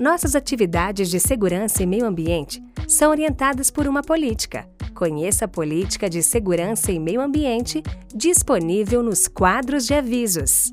Nossas atividades de segurança e meio ambiente são orientadas por uma política. Conheça a política de segurança e meio ambiente disponível nos quadros de avisos.